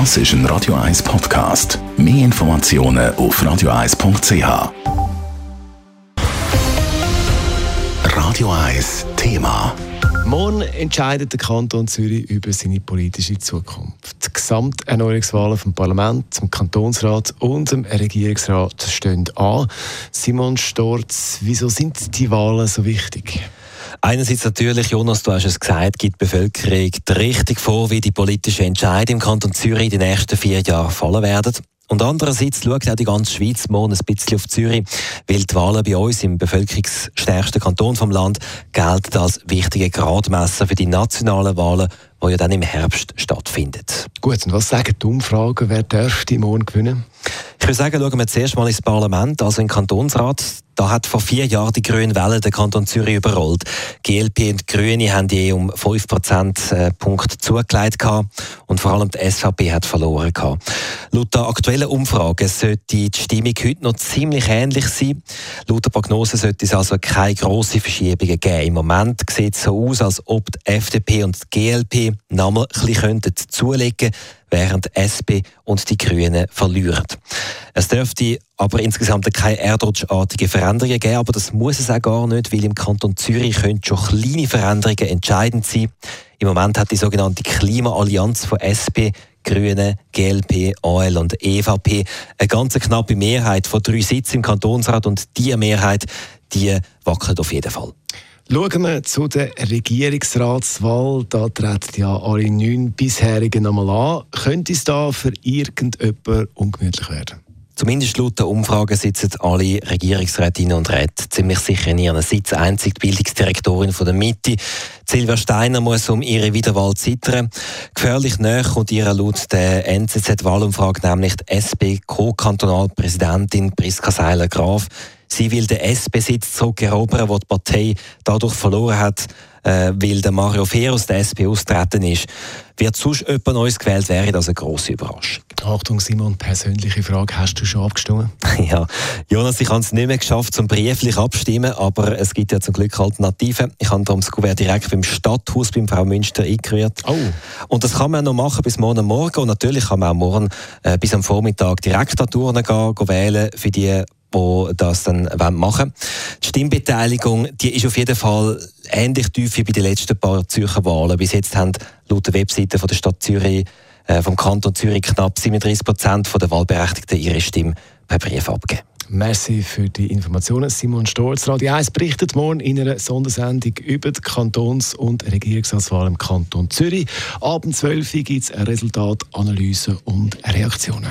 Das ist ein Radio 1 Podcast. Mehr Informationen auf radio1.ch. Radio 1 Thema. Morgen entscheidet der Kanton Zürich über seine politische Zukunft. Die Gesamterneuerungswahlen vom Parlament, zum Kantonsrat und dem Regierungsrat stehen an. Simon Storz, wieso sind die Wahlen so wichtig? Einerseits natürlich, Jonas, du hast es gesagt, gibt die Bevölkerung die Richtung vor, wie die politischen Entscheidungen im Kanton Zürich in den nächsten vier Jahren fallen werden. Und andererseits schaut auch die ganze Schweiz morgen ein bisschen auf Zürich, weil die Wahlen bei uns im bevölkerungsstärksten Kanton vom Land gelten als wichtige Gradmesser für die nationalen Wahlen, die ja dann im Herbst stattfinden. Gut, und was sagen die Umfragen, wer dürfte morgen gewinnen? Ich würde sagen, schauen wir zuerst mal ins Parlament, also in den Kantonsrat. Da hat vor vier Jahren die Grünen Welle den Kanton Zürich überrollt. GLP und die Grüne haben je um 5 Prozentpunkte zugelegt und vor allem die SVP hat verloren gehabt. Laut der aktuellen Umfrage sollte die Stimmung heute noch ziemlich ähnlich sein. Laut der Prognose sollte es also keine grossen Verschiebungen geben. Im Moment sieht es so aus, als ob die FDP und die GLP nochmal ein bisschen zulegen könnten während die SP und die Grünen verlieren. Es dürfte aber insgesamt keine erdrutschartigen Veränderungen geben, aber das muss es auch gar nicht, weil im Kanton Zürich können schon kleine Veränderungen entscheidend sein. Im Moment hat die sogenannte Klimaallianz von SP Grüne, GLP, AL und EVP eine ganz knappe Mehrheit von drei Sitzen im Kantonsrat und diese Mehrheit, die wackelt auf jeden Fall. Schauen wir zu der Regierungsratswahl. Da treten ja alle neun bisherigen nochmal an. Könnte es da für irgendjemanden ungemütlich werden? Zumindest laut der Umfrage sitzen alle Regierungsrätinnen und Räte ziemlich sicher in ihren Sitz. Einzig die Bildungsdirektorin von der Mitte, Silvia Steiner, muss um ihre Wiederwahl zittern. Gefährlich näher kommt ihr laut der NZZ-Wahlumfrage nämlich die SP-Co-Kantonalpräsidentin Priska Seiler-Graf. Sie will den SP-Sitz zurückerobern, den die Partei dadurch verloren hat, äh, weil der Mario Fehr aus der SP austreten ist. Wird sonst jemand Neues gewählt, wäre das eine grosse Überraschung. Achtung Simon, persönliche Frage, hast du schon abgestimmt? ja, Jonas, ich habe es nicht mehr geschafft, zum brieflich abstimmen, aber es gibt ja zum Glück Alternativen. Ich habe darum das Kuvert direkt beim Stadthaus beim Frau Münster eingerührt. Oh. Und das kann man noch machen bis morgen Morgen und natürlich kann man auch morgen äh, bis am Vormittag direkt an Touren gehen, gehen wählen für die die das dann machen wollen. Die Stimmbeteiligung die ist auf jeden Fall ähnlich tief wie bei den letzten paar Zürcher Wahlen. Bis jetzt haben laut der Webseite von der Stadt Zürich, äh, vom Kanton Zürich, knapp 37 Prozent der Wahlberechtigten ihre Stimme per Brief abgegeben. Merci für die Informationen. Simon Storz, Radio 1 berichtet morgen in einer Sondersendung über die Kantons- und Regierungsratswahl im Kanton Zürich. Abend 12 Uhr gibt es Resultat, Analyse und Reaktionen.